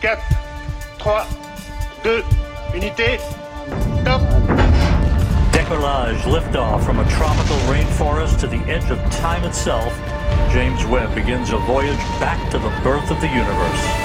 4, 3, 2, unité, top Decollage, liftoff from a tropical rainforest to the edge of time itself. James Webb begins a voyage back to the birth of the universe.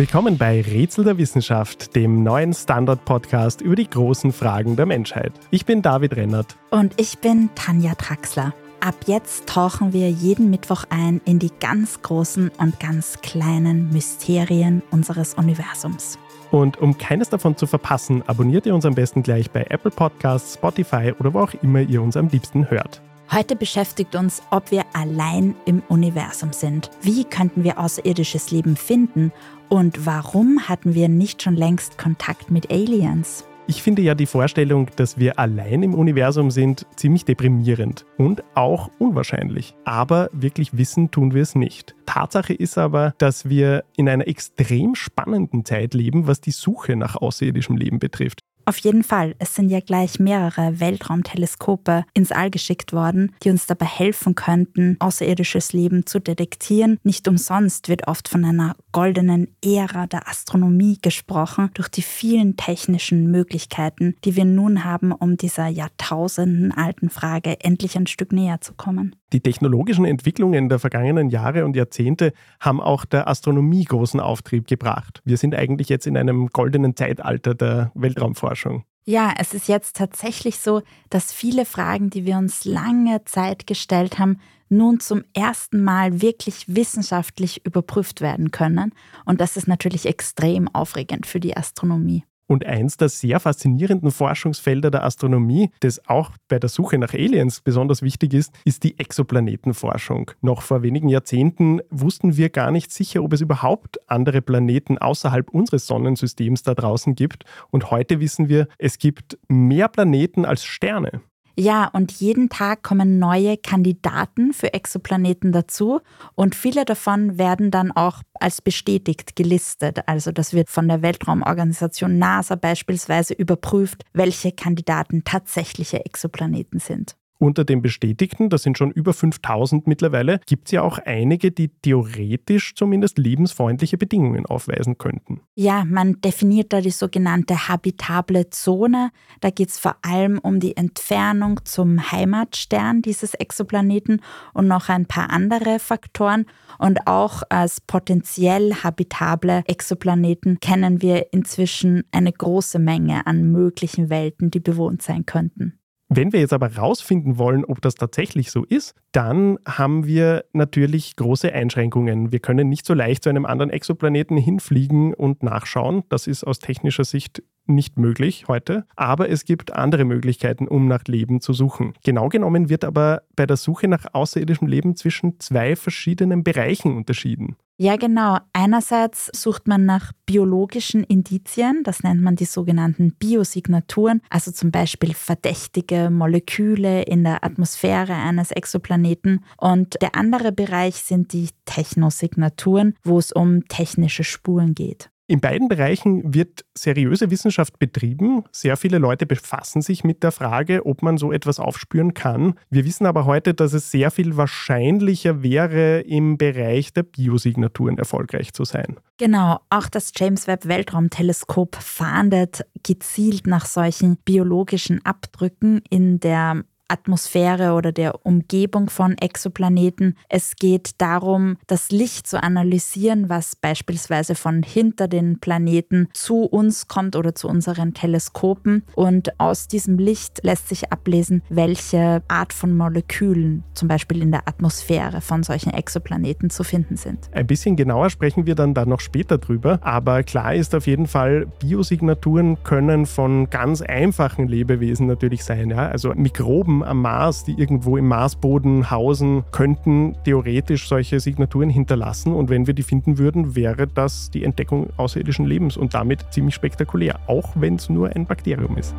Willkommen bei Rätsel der Wissenschaft, dem neuen Standard-Podcast über die großen Fragen der Menschheit. Ich bin David Rennert. Und ich bin Tanja Traxler. Ab jetzt tauchen wir jeden Mittwoch ein in die ganz großen und ganz kleinen Mysterien unseres Universums. Und um keines davon zu verpassen, abonniert ihr uns am besten gleich bei Apple Podcasts, Spotify oder wo auch immer ihr uns am liebsten hört. Heute beschäftigt uns, ob wir allein im Universum sind. Wie könnten wir außerirdisches Leben finden? Und warum hatten wir nicht schon längst Kontakt mit Aliens? Ich finde ja die Vorstellung, dass wir allein im Universum sind, ziemlich deprimierend und auch unwahrscheinlich. Aber wirklich wissen tun wir es nicht. Tatsache ist aber, dass wir in einer extrem spannenden Zeit leben, was die Suche nach außerirdischem Leben betrifft. Auf jeden Fall, es sind ja gleich mehrere Weltraumteleskope ins All geschickt worden, die uns dabei helfen könnten, außerirdisches Leben zu detektieren. Nicht umsonst wird oft von einer goldenen Ära der Astronomie gesprochen, durch die vielen technischen Möglichkeiten, die wir nun haben, um dieser jahrtausendenalten Frage endlich ein Stück näher zu kommen. Die technologischen Entwicklungen der vergangenen Jahre und Jahrzehnte haben auch der Astronomie großen Auftrieb gebracht. Wir sind eigentlich jetzt in einem goldenen Zeitalter der Weltraumforschung. Ja, es ist jetzt tatsächlich so, dass viele Fragen, die wir uns lange Zeit gestellt haben, nun zum ersten Mal wirklich wissenschaftlich überprüft werden können. Und das ist natürlich extrem aufregend für die Astronomie. Und eins der sehr faszinierenden Forschungsfelder der Astronomie, das auch bei der Suche nach Aliens besonders wichtig ist, ist die Exoplanetenforschung. Noch vor wenigen Jahrzehnten wussten wir gar nicht sicher, ob es überhaupt andere Planeten außerhalb unseres Sonnensystems da draußen gibt. Und heute wissen wir, es gibt mehr Planeten als Sterne. Ja, und jeden Tag kommen neue Kandidaten für Exoplaneten dazu und viele davon werden dann auch als bestätigt gelistet. Also das wird von der Weltraumorganisation NASA beispielsweise überprüft, welche Kandidaten tatsächliche Exoplaneten sind. Unter den Bestätigten, das sind schon über 5000 mittlerweile, gibt es ja auch einige, die theoretisch zumindest lebensfreundliche Bedingungen aufweisen könnten. Ja, man definiert da die sogenannte habitable Zone. Da geht es vor allem um die Entfernung zum Heimatstern dieses Exoplaneten und noch ein paar andere Faktoren. Und auch als potenziell habitable Exoplaneten kennen wir inzwischen eine große Menge an möglichen Welten, die bewohnt sein könnten. Wenn wir jetzt aber herausfinden wollen, ob das tatsächlich so ist, dann haben wir natürlich große Einschränkungen. Wir können nicht so leicht zu einem anderen Exoplaneten hinfliegen und nachschauen. Das ist aus technischer Sicht nicht möglich heute, aber es gibt andere Möglichkeiten, um nach Leben zu suchen. Genau genommen wird aber bei der Suche nach außerirdischem Leben zwischen zwei verschiedenen Bereichen unterschieden. Ja, genau. Einerseits sucht man nach biologischen Indizien, das nennt man die sogenannten Biosignaturen, also zum Beispiel verdächtige Moleküle in der Atmosphäre eines Exoplaneten. Und der andere Bereich sind die Technosignaturen, wo es um technische Spuren geht. In beiden Bereichen wird seriöse Wissenschaft betrieben. Sehr viele Leute befassen sich mit der Frage, ob man so etwas aufspüren kann. Wir wissen aber heute, dass es sehr viel wahrscheinlicher wäre, im Bereich der Biosignaturen erfolgreich zu sein. Genau, auch das James Webb Weltraumteleskop fahndet gezielt nach solchen biologischen Abdrücken in der Atmosphäre oder der Umgebung von Exoplaneten. Es geht darum, das Licht zu analysieren, was beispielsweise von hinter den Planeten zu uns kommt oder zu unseren Teleskopen. Und aus diesem Licht lässt sich ablesen, welche Art von Molekülen zum Beispiel in der Atmosphäre von solchen Exoplaneten zu finden sind. Ein bisschen genauer sprechen wir dann da noch später drüber. Aber klar ist auf jeden Fall, Biosignaturen können von ganz einfachen Lebewesen natürlich sein. Ja? Also Mikroben am Mars, die irgendwo im Marsboden hausen, könnten theoretisch solche Signaturen hinterlassen. Und wenn wir die finden würden, wäre das die Entdeckung außerirdischen Lebens und damit ziemlich spektakulär, auch wenn es nur ein Bakterium ist.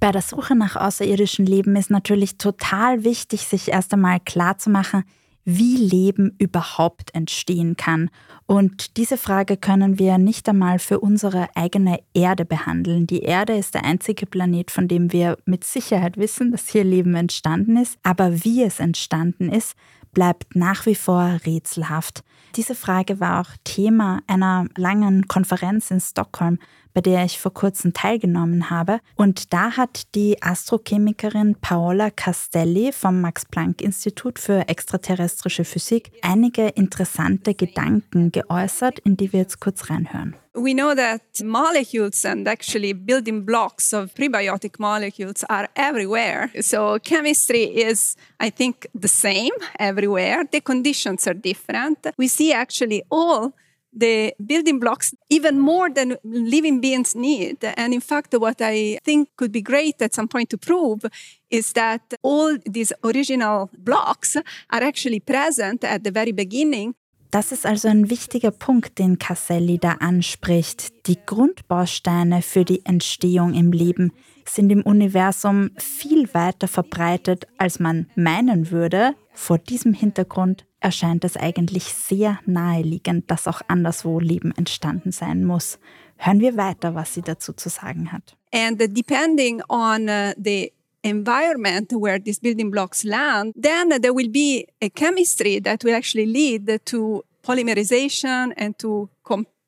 Bei der Suche nach außerirdischem Leben ist natürlich total wichtig, sich erst einmal klarzumachen, wie Leben überhaupt entstehen kann. Und diese Frage können wir nicht einmal für unsere eigene Erde behandeln. Die Erde ist der einzige Planet, von dem wir mit Sicherheit wissen, dass hier Leben entstanden ist. Aber wie es entstanden ist, bleibt nach wie vor rätselhaft. Diese Frage war auch Thema einer langen Konferenz in Stockholm, bei der ich vor kurzem teilgenommen habe. Und da hat die Astrochemikerin Paola Castelli vom Max-Planck-Institut für extraterrestrische Physik einige interessante Gedanken geäußert, in die wir jetzt kurz reinhören. We know that molecules and actually building blocks of prebiotic molecules are everywhere. So chemistry is, I think, the same everywhere. The conditions are different. We see actually all the building blocks even more than living beings need. And in fact, what I think could be great at some point to prove is that all these original blocks are actually present at the very beginning. Das ist also ein wichtiger Punkt, den Casselli da anspricht. Die Grundbausteine für die Entstehung im Leben sind im Universum viel weiter verbreitet, als man meinen würde. Vor diesem Hintergrund erscheint es eigentlich sehr naheliegend, dass auch anderswo Leben entstanden sein muss. Hören wir weiter, was sie dazu zu sagen hat. And depending on uh, the environment where these building blocks land, then there will be a chemistry that will actually lead to polymerization and to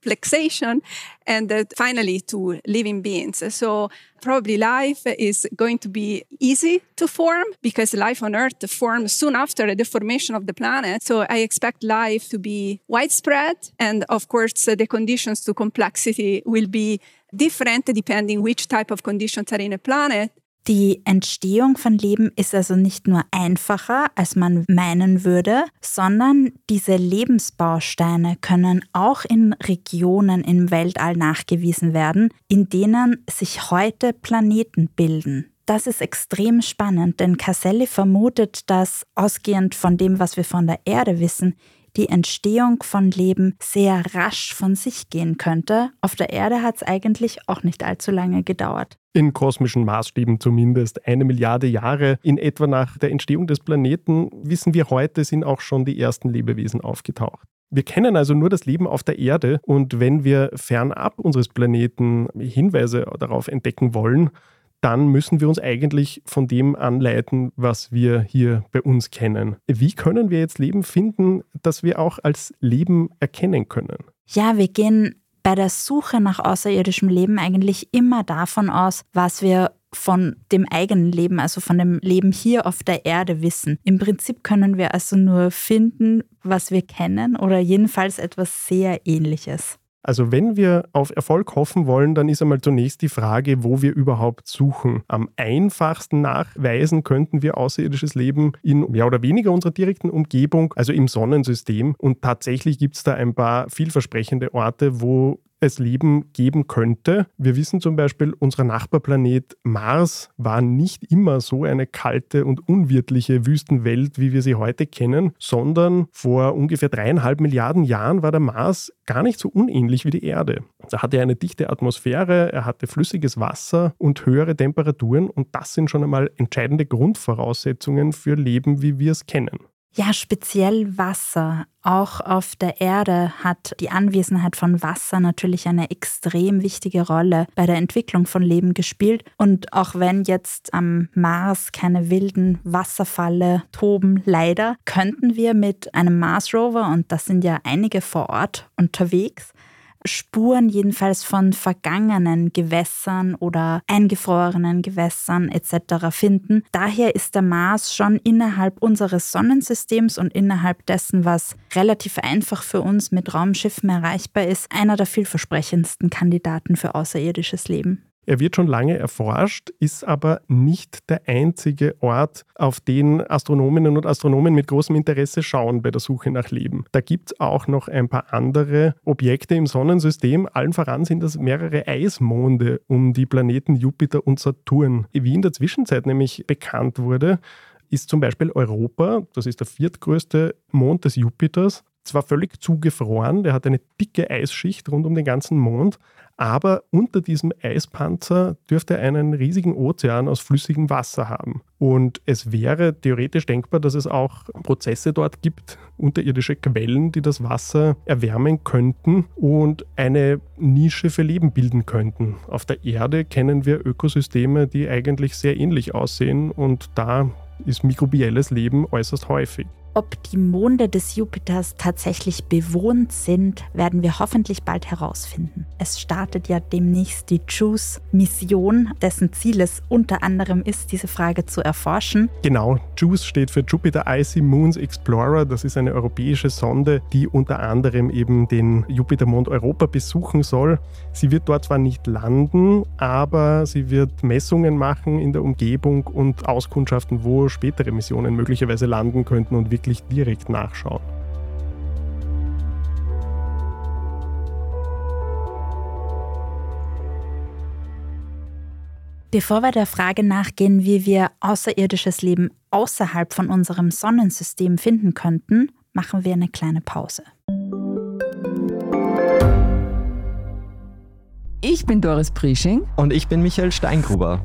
complexation and uh, finally to living beings. So probably life is going to be easy to form because life on Earth formed soon after the formation of the planet. So I expect life to be widespread. And of course, the conditions to complexity will be different depending which type of conditions are in a planet. Die Entstehung von Leben ist also nicht nur einfacher, als man meinen würde, sondern diese Lebensbausteine können auch in Regionen im Weltall nachgewiesen werden, in denen sich heute Planeten bilden. Das ist extrem spannend, denn Caselli vermutet, dass ausgehend von dem, was wir von der Erde wissen, die Entstehung von Leben sehr rasch von sich gehen könnte. Auf der Erde hat es eigentlich auch nicht allzu lange gedauert. In kosmischen Maßstäben zumindest. Eine Milliarde Jahre in etwa nach der Entstehung des Planeten, wissen wir heute, sind auch schon die ersten Lebewesen aufgetaucht. Wir kennen also nur das Leben auf der Erde und wenn wir fernab unseres Planeten Hinweise darauf entdecken wollen, dann müssen wir uns eigentlich von dem anleiten, was wir hier bei uns kennen. Wie können wir jetzt Leben finden, das wir auch als Leben erkennen können? Ja, wir gehen bei der Suche nach außerirdischem Leben eigentlich immer davon aus, was wir von dem eigenen Leben, also von dem Leben hier auf der Erde wissen. Im Prinzip können wir also nur finden, was wir kennen oder jedenfalls etwas sehr Ähnliches. Also wenn wir auf Erfolg hoffen wollen, dann ist einmal zunächst die Frage, wo wir überhaupt suchen. Am einfachsten nachweisen könnten wir außerirdisches Leben in mehr oder weniger unserer direkten Umgebung, also im Sonnensystem. Und tatsächlich gibt es da ein paar vielversprechende Orte, wo es Leben geben könnte. Wir wissen zum Beispiel, unser Nachbarplanet Mars war nicht immer so eine kalte und unwirtliche Wüstenwelt, wie wir sie heute kennen, sondern vor ungefähr dreieinhalb Milliarden Jahren war der Mars gar nicht so unähnlich wie die Erde. Da hatte er eine dichte Atmosphäre, er hatte flüssiges Wasser und höhere Temperaturen und das sind schon einmal entscheidende Grundvoraussetzungen für Leben, wie wir es kennen. Ja, speziell Wasser. Auch auf der Erde hat die Anwesenheit von Wasser natürlich eine extrem wichtige Rolle bei der Entwicklung von Leben gespielt. Und auch wenn jetzt am Mars keine wilden Wasserfalle toben, leider, könnten wir mit einem Mars Rover, und das sind ja einige vor Ort unterwegs, Spuren jedenfalls von vergangenen Gewässern oder eingefrorenen Gewässern etc. finden. Daher ist der Mars schon innerhalb unseres Sonnensystems und innerhalb dessen, was relativ einfach für uns mit Raumschiffen erreichbar ist, einer der vielversprechendsten Kandidaten für außerirdisches Leben. Er wird schon lange erforscht, ist aber nicht der einzige Ort, auf den Astronominnen und Astronomen mit großem Interesse schauen bei der Suche nach Leben. Da gibt es auch noch ein paar andere Objekte im Sonnensystem. Allen voran sind das mehrere Eismonde um die Planeten Jupiter und Saturn. Wie in der Zwischenzeit nämlich bekannt wurde, ist zum Beispiel Europa, das ist der viertgrößte Mond des Jupiters, zwar völlig zugefroren, der hat eine dicke Eisschicht rund um den ganzen Mond, aber unter diesem Eispanzer dürfte er einen riesigen Ozean aus flüssigem Wasser haben. Und es wäre theoretisch denkbar, dass es auch Prozesse dort gibt, unterirdische Quellen, die das Wasser erwärmen könnten und eine Nische für Leben bilden könnten. Auf der Erde kennen wir Ökosysteme, die eigentlich sehr ähnlich aussehen und da ist mikrobielles Leben äußerst häufig. Ob die Monde des Jupiters tatsächlich bewohnt sind, werden wir hoffentlich bald herausfinden. Es startet ja demnächst die JUICE-Mission, dessen Ziel es unter anderem ist, diese Frage zu erforschen. Genau, JUICE steht für Jupiter Icy Moons Explorer. Das ist eine europäische Sonde, die unter anderem eben den Jupitermond Europa besuchen soll. Sie wird dort zwar nicht landen, aber sie wird Messungen machen in der Umgebung und auskundschaften, wo spätere Missionen möglicherweise landen könnten und wirklich direkt nachschauen. Bevor wir der Frage nachgehen, wie wir außerirdisches Leben außerhalb von unserem Sonnensystem finden könnten, machen wir eine kleine Pause. Ich bin Doris Prisching. Und ich bin Michael Steingruber.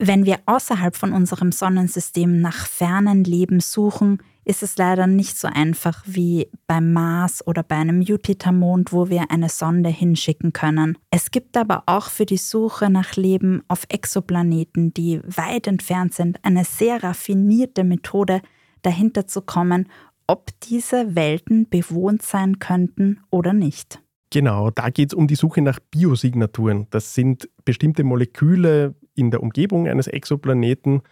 Wenn wir außerhalb von unserem Sonnensystem nach fernen Leben suchen, ist es leider nicht so einfach wie beim Mars oder bei einem Jupitermond, wo wir eine Sonde hinschicken können. Es gibt aber auch für die Suche nach Leben auf Exoplaneten, die weit entfernt sind, eine sehr raffinierte Methode, dahinter zu kommen, ob diese Welten bewohnt sein könnten oder nicht. Genau, da geht es um die Suche nach Biosignaturen. Das sind bestimmte Moleküle in der Umgebung eines Exoplaneten,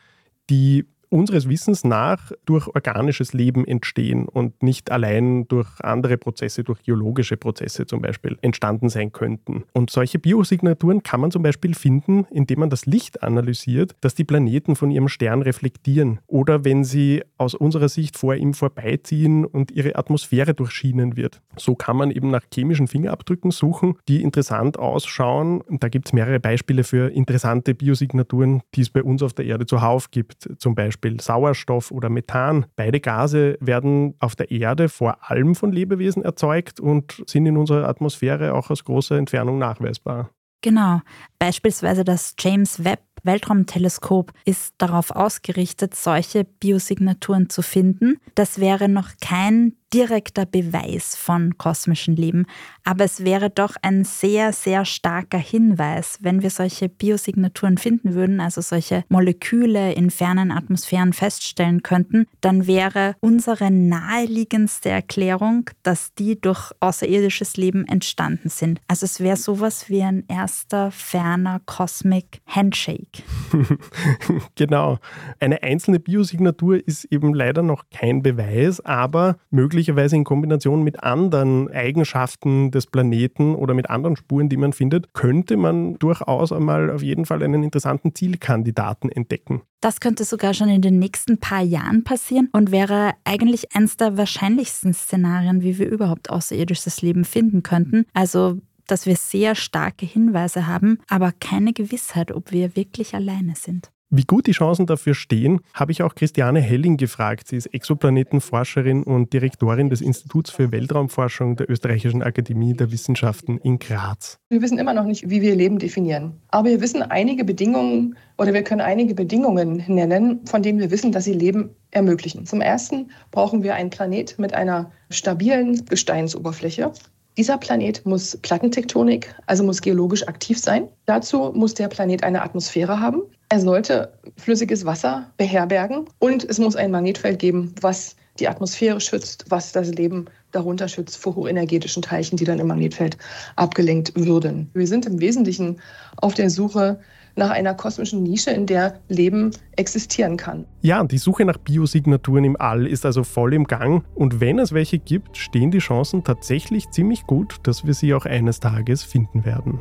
die unseres Wissens nach durch organisches Leben entstehen und nicht allein durch andere Prozesse, durch geologische Prozesse zum Beispiel entstanden sein könnten. Und solche Biosignaturen kann man zum Beispiel finden, indem man das Licht analysiert, das die Planeten von ihrem Stern reflektieren oder wenn sie aus unserer Sicht vor ihm vorbeiziehen und ihre Atmosphäre durchschienen wird. So kann man eben nach chemischen Fingerabdrücken suchen, die interessant ausschauen. Da gibt es mehrere Beispiele für interessante Biosignaturen, die es bei uns auf der Erde zuhauf gibt. Zum Beispiel Beispiel Sauerstoff oder Methan. Beide Gase werden auf der Erde vor allem von Lebewesen erzeugt und sind in unserer Atmosphäre auch aus großer Entfernung nachweisbar. Genau. Beispielsweise das James Webb Weltraumteleskop ist darauf ausgerichtet, solche Biosignaturen zu finden. Das wäre noch kein direkter Beweis von kosmischem Leben, aber es wäre doch ein sehr, sehr starker Hinweis, wenn wir solche Biosignaturen finden würden, also solche Moleküle in fernen Atmosphären feststellen könnten, dann wäre unsere naheliegendste Erklärung, dass die durch außerirdisches Leben entstanden sind. Also es wäre sowas wie ein erster ferner Cosmic Handshake. genau. Eine einzelne Biosignatur ist eben leider noch kein Beweis, aber möglicherweise in Kombination mit anderen Eigenschaften des Planeten oder mit anderen Spuren, die man findet, könnte man durchaus einmal auf jeden Fall einen interessanten Zielkandidaten entdecken. Das könnte sogar schon in den nächsten paar Jahren passieren und wäre eigentlich eines der wahrscheinlichsten Szenarien, wie wir überhaupt außerirdisches Leben finden könnten. Also dass wir sehr starke Hinweise haben, aber keine Gewissheit, ob wir wirklich alleine sind. Wie gut die Chancen dafür stehen, habe ich auch Christiane Helling gefragt. Sie ist Exoplanetenforscherin und Direktorin des Instituts für Weltraumforschung der Österreichischen Akademie der Wissenschaften in Graz. Wir wissen immer noch nicht, wie wir Leben definieren. Aber wir wissen einige Bedingungen oder wir können einige Bedingungen nennen, von denen wir wissen, dass sie Leben ermöglichen. Zum Ersten brauchen wir einen Planet mit einer stabilen Gesteinsoberfläche. Dieser Planet muss Plattentektonik, also muss geologisch aktiv sein. Dazu muss der Planet eine Atmosphäre haben. Er sollte flüssiges Wasser beherbergen und es muss ein Magnetfeld geben, was die Atmosphäre schützt, was das Leben darunter schützt vor hochenergetischen Teilchen, die dann im Magnetfeld abgelenkt würden. Wir sind im Wesentlichen auf der Suche nach einer kosmischen Nische, in der Leben existieren kann. Ja, die Suche nach Biosignaturen im All ist also voll im Gang und wenn es welche gibt, stehen die Chancen tatsächlich ziemlich gut, dass wir sie auch eines Tages finden werden.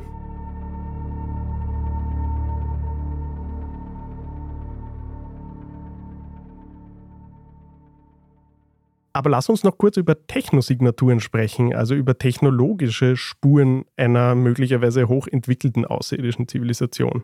Aber lass uns noch kurz über Technosignaturen sprechen, also über technologische Spuren einer möglicherweise hochentwickelten außerirdischen Zivilisation.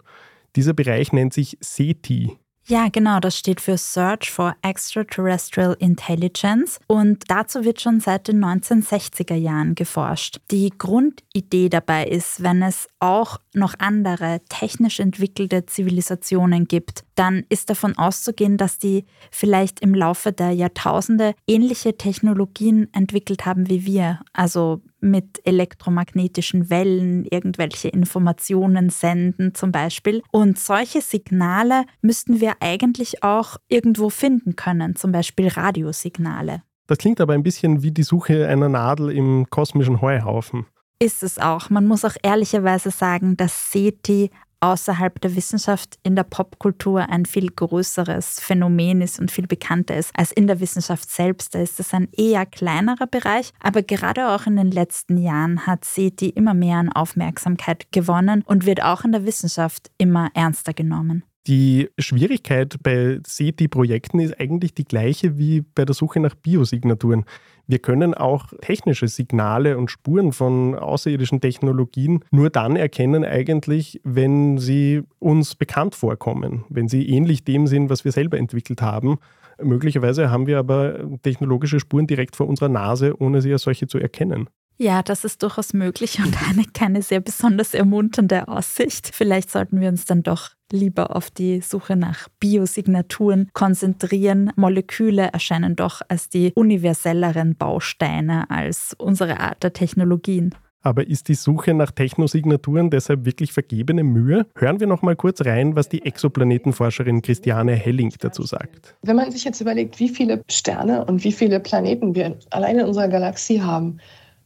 Dieser Bereich nennt sich SETI, ja, genau, das steht für Search for Extraterrestrial Intelligence und dazu wird schon seit den 1960er Jahren geforscht. Die Grundidee dabei ist, wenn es auch noch andere technisch entwickelte Zivilisationen gibt, dann ist davon auszugehen, dass die vielleicht im Laufe der Jahrtausende ähnliche Technologien entwickelt haben wie wir, also mit elektromagnetischen Wellen irgendwelche Informationen senden zum Beispiel. Und solche Signale müssten wir eigentlich auch irgendwo finden können, zum Beispiel Radiosignale. Das klingt aber ein bisschen wie die Suche einer Nadel im kosmischen Heuhaufen. Ist es auch. Man muss auch ehrlicherweise sagen, dass SETI außerhalb der Wissenschaft in der Popkultur ein viel größeres Phänomen ist und viel bekannter ist als in der Wissenschaft selbst. Da ist es ein eher kleinerer Bereich, aber gerade auch in den letzten Jahren hat SETI immer mehr an Aufmerksamkeit gewonnen und wird auch in der Wissenschaft immer ernster genommen. Die Schwierigkeit bei SETI-Projekten ist eigentlich die gleiche wie bei der Suche nach Biosignaturen. Wir können auch technische Signale und Spuren von außerirdischen Technologien nur dann erkennen eigentlich, wenn sie uns bekannt vorkommen, wenn sie ähnlich dem sind, was wir selber entwickelt haben. Möglicherweise haben wir aber technologische Spuren direkt vor unserer Nase, ohne sie als solche zu erkennen. Ja, das ist durchaus möglich und eine keine sehr besonders ermunternde Aussicht. Vielleicht sollten wir uns dann doch lieber auf die Suche nach Biosignaturen konzentrieren. Moleküle erscheinen doch als die universelleren Bausteine als unsere Art der Technologien. Aber ist die Suche nach Technosignaturen deshalb wirklich vergebene Mühe? Hören wir noch mal kurz rein, was die Exoplanetenforscherin Christiane Helling dazu sagt. Wenn man sich jetzt überlegt, wie viele Sterne und wie viele Planeten wir allein in unserer Galaxie haben,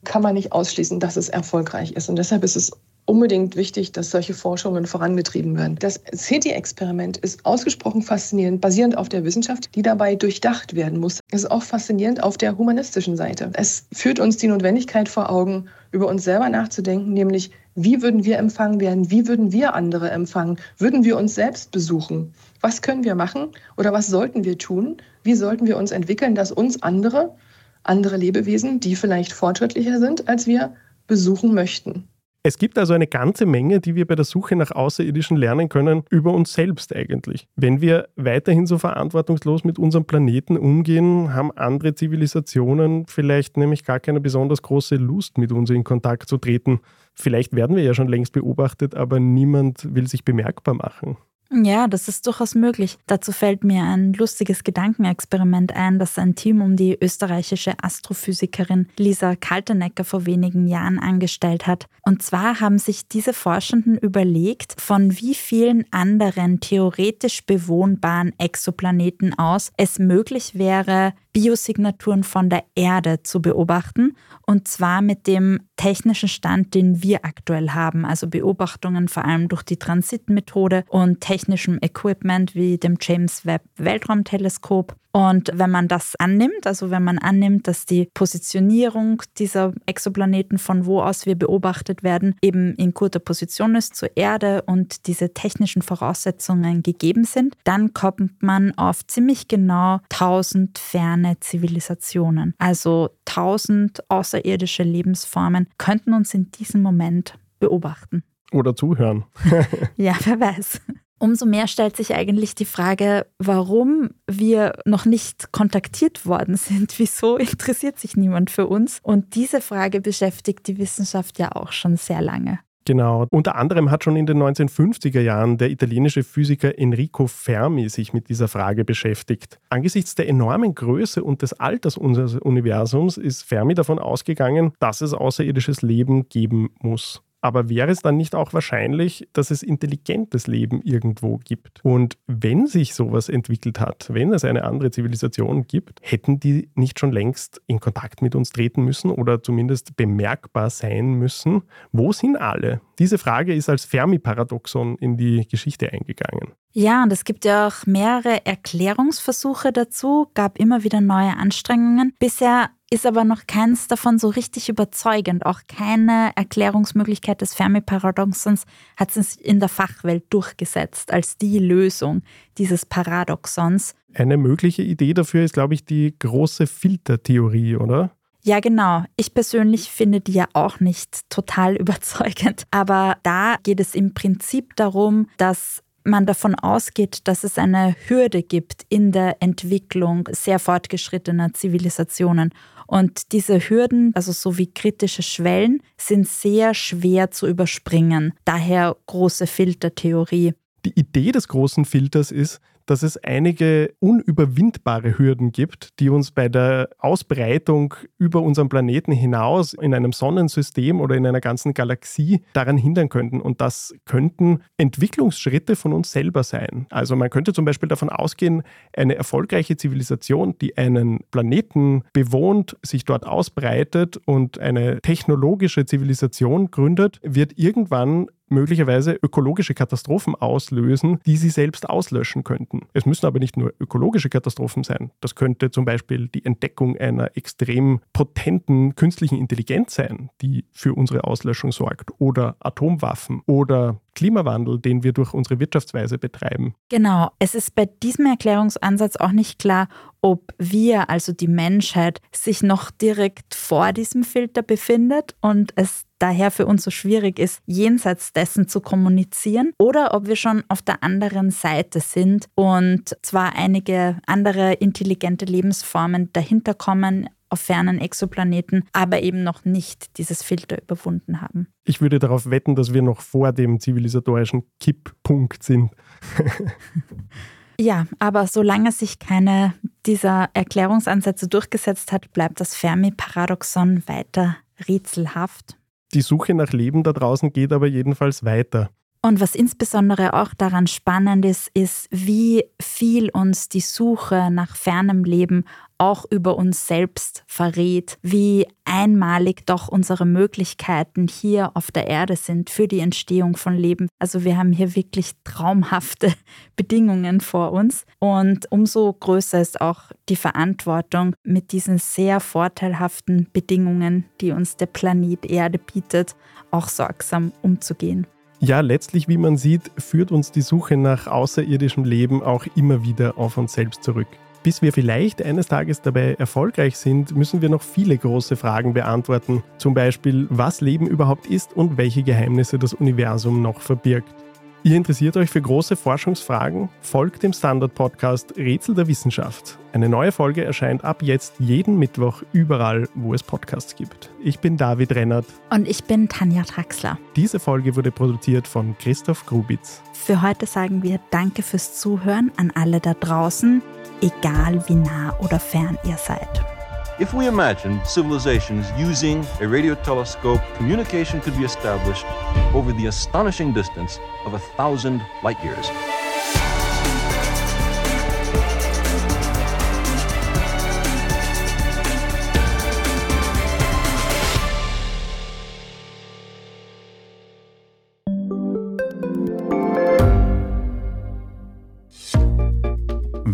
kann man nicht ausschließen, dass es erfolgreich ist. Und deshalb ist es unbedingt wichtig, dass solche Forschungen vorangetrieben werden. Das SETI-Experiment ist ausgesprochen faszinierend, basierend auf der Wissenschaft, die dabei durchdacht werden muss. Es ist auch faszinierend auf der humanistischen Seite. Es führt uns die Notwendigkeit vor Augen, über uns selber nachzudenken, nämlich wie würden wir empfangen werden, wie würden wir andere empfangen, würden wir uns selbst besuchen, was können wir machen oder was sollten wir tun, wie sollten wir uns entwickeln, dass uns andere, andere Lebewesen, die vielleicht fortschrittlicher sind als wir, besuchen möchten. Es gibt also eine ganze Menge, die wir bei der Suche nach Außerirdischen lernen können, über uns selbst eigentlich. Wenn wir weiterhin so verantwortungslos mit unserem Planeten umgehen, haben andere Zivilisationen vielleicht nämlich gar keine besonders große Lust, mit uns in Kontakt zu treten. Vielleicht werden wir ja schon längst beobachtet, aber niemand will sich bemerkbar machen. Ja, das ist durchaus möglich. Dazu fällt mir ein lustiges Gedankenexperiment ein, das ein Team um die österreichische Astrophysikerin Lisa Kaltenecker vor wenigen Jahren angestellt hat. Und zwar haben sich diese Forschenden überlegt, von wie vielen anderen theoretisch bewohnbaren Exoplaneten aus es möglich wäre, Biosignaturen von der Erde zu beobachten. Und zwar mit dem technischen Stand, den wir aktuell haben. Also Beobachtungen vor allem durch die Transitmethode und technischem Equipment wie dem James Webb Weltraumteleskop. Und wenn man das annimmt, also wenn man annimmt, dass die Positionierung dieser Exoplaneten, von wo aus wir beobachtet werden, eben in guter Position ist zur Erde und diese technischen Voraussetzungen gegeben sind, dann kommt man auf ziemlich genau 1000 ferne Zivilisationen. Also 1000 außerirdische Lebensformen könnten uns in diesem Moment beobachten. Oder zuhören. ja, wer weiß. Umso mehr stellt sich eigentlich die Frage, warum wir noch nicht kontaktiert worden sind. Wieso interessiert sich niemand für uns? Und diese Frage beschäftigt die Wissenschaft ja auch schon sehr lange. Genau. Unter anderem hat schon in den 1950er Jahren der italienische Physiker Enrico Fermi sich mit dieser Frage beschäftigt. Angesichts der enormen Größe und des Alters unseres Universums ist Fermi davon ausgegangen, dass es außerirdisches Leben geben muss. Aber wäre es dann nicht auch wahrscheinlich, dass es intelligentes Leben irgendwo gibt? Und wenn sich sowas entwickelt hat, wenn es eine andere Zivilisation gibt, hätten die nicht schon längst in Kontakt mit uns treten müssen oder zumindest bemerkbar sein müssen? Wo sind alle? Diese Frage ist als Fermi-Paradoxon in die Geschichte eingegangen. Ja, und es gibt ja auch mehrere Erklärungsversuche dazu, gab immer wieder neue Anstrengungen. Bisher ist aber noch keins davon so richtig überzeugend. Auch keine Erklärungsmöglichkeit des Fermi-Paradoxons hat sich in der Fachwelt durchgesetzt als die Lösung dieses Paradoxons. Eine mögliche Idee dafür ist, glaube ich, die große Filtertheorie, oder? Ja, genau. Ich persönlich finde die ja auch nicht total überzeugend. Aber da geht es im Prinzip darum, dass man davon ausgeht, dass es eine Hürde gibt in der Entwicklung sehr fortgeschrittener Zivilisationen und diese Hürden, also so wie kritische Schwellen, sind sehr schwer zu überspringen. Daher große Filtertheorie. Die Idee des großen Filters ist, dass es einige unüberwindbare Hürden gibt, die uns bei der Ausbreitung über unseren Planeten hinaus in einem Sonnensystem oder in einer ganzen Galaxie daran hindern könnten. Und das könnten Entwicklungsschritte von uns selber sein. Also man könnte zum Beispiel davon ausgehen, eine erfolgreiche Zivilisation, die einen Planeten bewohnt, sich dort ausbreitet und eine technologische Zivilisation gründet, wird irgendwann möglicherweise ökologische Katastrophen auslösen, die sie selbst auslöschen könnten. Es müssen aber nicht nur ökologische Katastrophen sein. Das könnte zum Beispiel die Entdeckung einer extrem potenten künstlichen Intelligenz sein, die für unsere Auslöschung sorgt, oder Atomwaffen oder Klimawandel, den wir durch unsere Wirtschaftsweise betreiben. Genau, es ist bei diesem Erklärungsansatz auch nicht klar, ob wir, also die Menschheit, sich noch direkt vor diesem Filter befindet und es daher für uns so schwierig ist, jenseits dessen zu kommunizieren oder ob wir schon auf der anderen Seite sind und zwar einige andere intelligente Lebensformen dahinter kommen, auf fernen Exoplaneten, aber eben noch nicht dieses Filter überwunden haben. Ich würde darauf wetten, dass wir noch vor dem zivilisatorischen Kipppunkt sind. ja, aber solange sich keine dieser Erklärungsansätze durchgesetzt hat, bleibt das Fermi-Paradoxon weiter rätselhaft. Die Suche nach Leben da draußen geht aber jedenfalls weiter. Und was insbesondere auch daran spannend ist, ist, wie viel uns die Suche nach fernem Leben auch über uns selbst verrät, wie einmalig doch unsere Möglichkeiten hier auf der Erde sind für die Entstehung von Leben. Also wir haben hier wirklich traumhafte Bedingungen vor uns und umso größer ist auch die Verantwortung, mit diesen sehr vorteilhaften Bedingungen, die uns der Planet Erde bietet, auch sorgsam umzugehen. Ja, letztlich, wie man sieht, führt uns die Suche nach außerirdischem Leben auch immer wieder auf uns selbst zurück. Bis wir vielleicht eines Tages dabei erfolgreich sind, müssen wir noch viele große Fragen beantworten. Zum Beispiel, was Leben überhaupt ist und welche Geheimnisse das Universum noch verbirgt. Ihr interessiert euch für große Forschungsfragen? Folgt dem Standard-Podcast Rätsel der Wissenschaft. Eine neue Folge erscheint ab jetzt jeden Mittwoch überall, wo es Podcasts gibt. Ich bin David Rennert. Und ich bin Tanja Traxler. Diese Folge wurde produziert von Christoph Grubitz. Für heute sagen wir Danke fürs Zuhören an alle da draußen, egal wie nah oder fern ihr seid. If we imagine civilizations using a radio telescope, communication could be established over the astonishing distance of a thousand light years.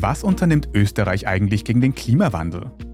Was unternimmt Österreich eigentlich gegen den Klimawandel?